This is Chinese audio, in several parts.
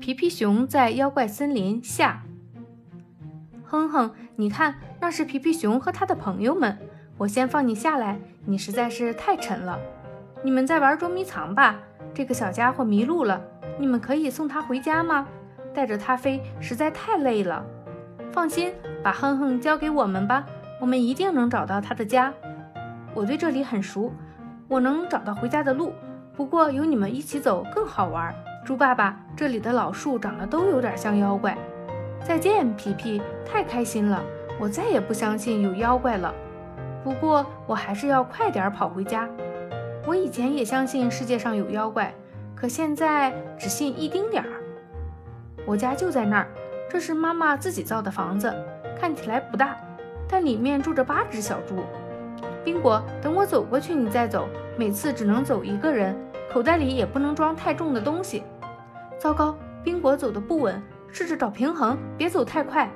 皮皮熊在妖怪森林下。哼哼，你看，那是皮皮熊和他的朋友们。我先放你下来，你实在是太沉了。你们在玩捉迷藏吧？这个小家伙迷路了，你们可以送他回家吗？带着他飞实在太累了。放心，把哼哼交给我们吧，我们一定能找到他的家。我对这里很熟，我能找到回家的路。不过有你们一起走更好玩。猪爸爸，这里的老树长得都有点像妖怪。再见，皮皮，太开心了！我再也不相信有妖怪了。不过我还是要快点跑回家。我以前也相信世界上有妖怪，可现在只信一丁点儿。我家就在那儿，这是妈妈自己造的房子，看起来不大，但里面住着八只小猪。宾果，等我走过去你再走，每次只能走一个人，口袋里也不能装太重的东西。糟糕，宾果走的不稳，试着找平衡，别走太快。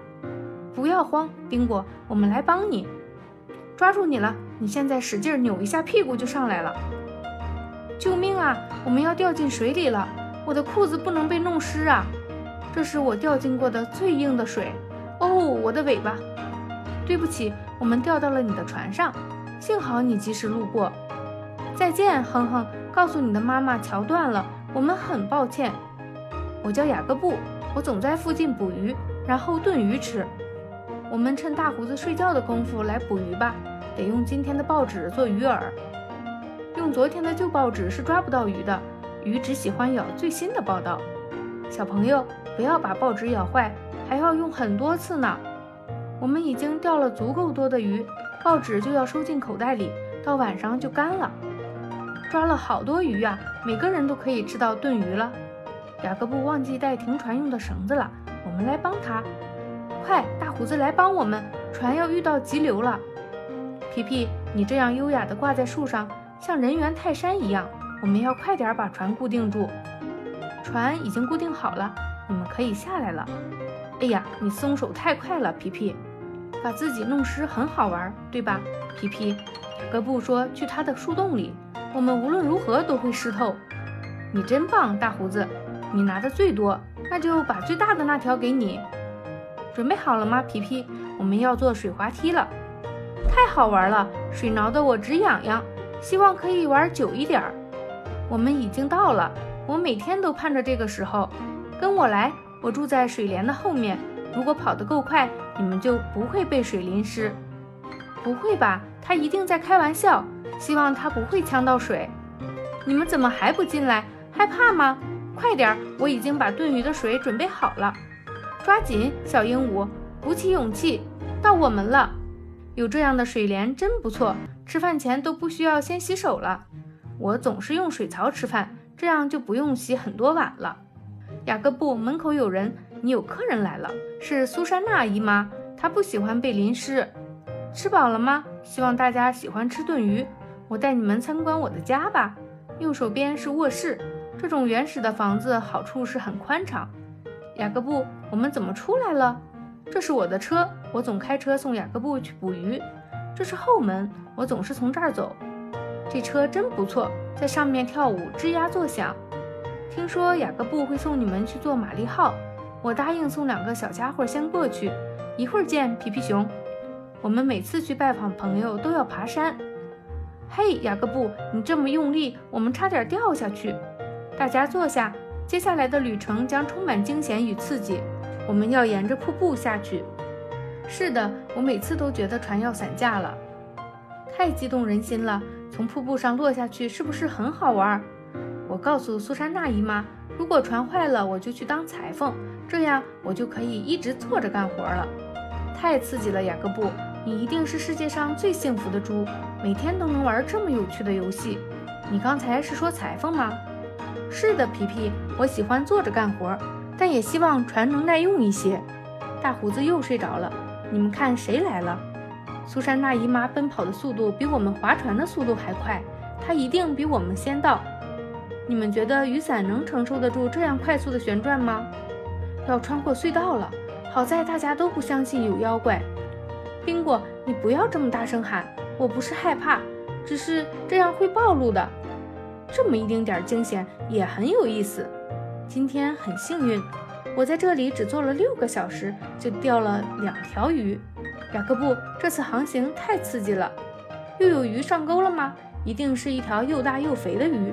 不要慌，宾果，我们来帮你。抓住你了！你现在使劲扭一下屁股就上来了。救命啊！我们要掉进水里了！我的裤子不能被弄湿啊！这是我掉进过的最硬的水。哦，我的尾巴！对不起，我们掉到了你的船上。幸好你及时路过。再见，哼哼。告诉你的妈妈桥断了，我们很抱歉。我叫雅各布，我总在附近捕鱼，然后炖鱼吃。我们趁大胡子睡觉的功夫来捕鱼吧，得用今天的报纸做鱼饵。用昨天的旧报纸是抓不到鱼的，鱼只喜欢咬最新的报道。小朋友，不要把报纸咬坏，还要用很多次呢。我们已经钓了足够多的鱼，报纸就要收进口袋里，到晚上就干了。抓了好多鱼呀，每个人都可以吃到炖鱼了。雅各布忘记带停船用的绳子了，我们来帮他。快，大胡子来帮我们，船要遇到急流了。皮皮，你这样优雅地挂在树上，像人猿泰山一样。我们要快点把船固定住。船已经固定好了，你们可以下来了。哎呀，你松手太快了，皮皮，把自己弄湿很好玩，对吧？皮皮，雅各布说去他的树洞里。我们无论如何都会湿透。你真棒，大胡子，你拿的最多，那就把最大的那条给你。准备好了吗，皮皮？我们要坐水滑梯了，太好玩了，水挠得我直痒痒。希望可以玩久一点儿。我们已经到了，我每天都盼着这个时候。跟我来，我住在水帘的后面。如果跑得够快，你们就不会被水淋湿。不会吧？他一定在开玩笑。希望他不会呛到水。你们怎么还不进来？害怕吗？快点！我已经把炖鱼的水准备好了。抓紧，小鹦鹉，鼓起勇气，到我们了。有这样的水帘真不错，吃饭前都不需要先洗手了。我总是用水槽吃饭，这样就不用洗很多碗了。雅各布，门口有人，你有客人来了，是苏珊娜姨妈，她不喜欢被淋湿。吃饱了吗？希望大家喜欢吃炖鱼。我带你们参观我的家吧。右手边是卧室，这种原始的房子好处是很宽敞。雅各布，我们怎么出来了？这是我的车，我总开车送雅各布去捕鱼。这是后门，我总是从这儿走。这车真不错，在上面跳舞吱呀作响。听说雅各布会送你们去坐玛丽号，我答应送两个小家伙先过去。一会儿见，皮皮熊。我们每次去拜访朋友都要爬山。嘿，雅各布，你这么用力，我们差点掉下去。大家坐下，接下来的旅程将充满惊险与刺激。我们要沿着瀑布下去。是的，我每次都觉得船要散架了，太激动人心了。从瀑布上落下去是不是很好玩？我告诉苏珊娜姨妈，如果船坏了，我就去当裁缝，这样我就可以一直坐着干活了。太刺激了，雅各布。你一定是世界上最幸福的猪，每天都能玩这么有趣的游戏。你刚才是说裁缝吗？是的，皮皮，我喜欢坐着干活，但也希望船能耐用一些。大胡子又睡着了。你们看谁来了？苏珊娜姨妈奔跑的速度比我们划船的速度还快，她一定比我们先到。你们觉得雨伞能承受得住这样快速的旋转吗？要穿过隧道了。好在大家都不相信有妖怪。宾果，你不要这么大声喊！我不是害怕，只是这样会暴露的。这么一丁点儿惊险也很有意思。今天很幸运，我在这里只坐了六个小时，就钓了两条鱼。雅各布，这次航行太刺激了，又有鱼上钩了吗？一定是一条又大又肥的鱼。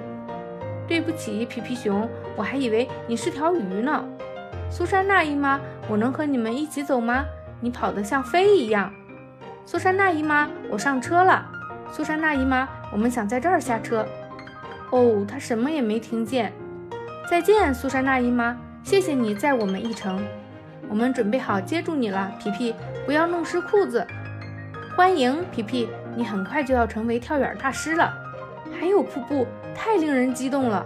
对不起，皮皮熊，我还以为你是条鱼呢。苏珊娜姨妈，我能和你们一起走吗？你跑得像飞一样。苏珊娜姨妈，我上车了。苏珊娜姨妈，我们想在这儿下车。哦，他什么也没听见。再见，苏珊娜姨妈，谢谢你载我们一程。我们准备好接住你了，皮皮，不要弄湿裤子。欢迎，皮皮，你很快就要成为跳远大师了。还有瀑布，太令人激动了。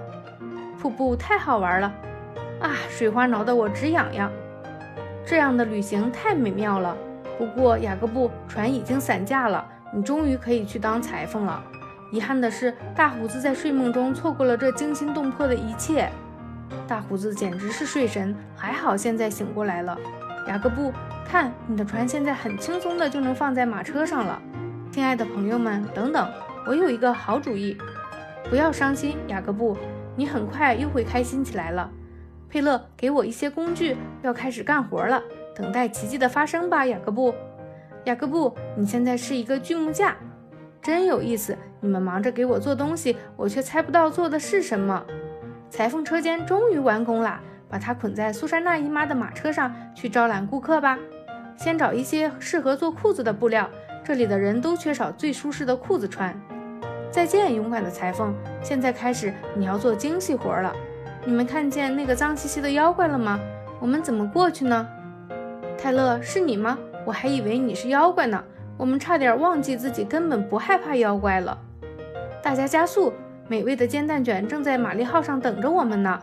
瀑布太好玩了，啊，水花挠得我直痒痒。这样的旅行太美妙了。不过雅各布，船已经散架了，你终于可以去当裁缝了。遗憾的是，大胡子在睡梦中错过了这惊心动魄的一切。大胡子简直是睡神，还好现在醒过来了。雅各布，看你的船现在很轻松的就能放在马车上了。亲爱的朋友们，等等，我有一个好主意。不要伤心，雅各布，你很快又会开心起来了。佩勒，给我一些工具，要开始干活了。等待奇迹的发生吧，雅各布。雅各布，你现在是一个锯木架，真有意思。你们忙着给我做东西，我却猜不到做的是什么。裁缝车间终于完工啦！把它捆在苏珊娜姨妈的马车上去招揽顾客吧。先找一些适合做裤子的布料，这里的人都缺少最舒适的裤子穿。再见，勇敢的裁缝！现在开始，你要做精细活了。你们看见那个脏兮兮的妖怪了吗？我们怎么过去呢？泰勒，是你吗？我还以为你是妖怪呢。我们差点忘记自己根本不害怕妖怪了。大家加速！美味的煎蛋卷正在玛丽号上等着我们呢。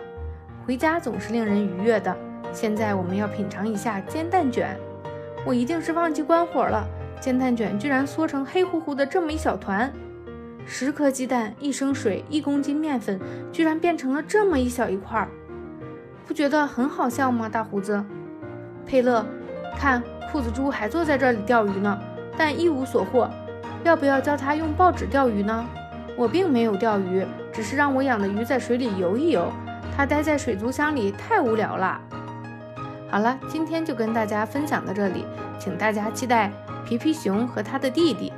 回家总是令人愉悦的。现在我们要品尝一下煎蛋卷。我一定是忘记关火了，煎蛋卷居然缩成黑乎乎的这么一小团。十颗鸡蛋，一升水，一公斤面粉，居然变成了这么一小一块儿。不觉得很好笑吗，大胡子？佩勒，看，裤子猪还坐在这里钓鱼呢，但一无所获。要不要教他用报纸钓鱼呢？我并没有钓鱼，只是让我养的鱼在水里游一游。它待在水族箱里太无聊了。好了，今天就跟大家分享到这里，请大家期待皮皮熊和他的弟弟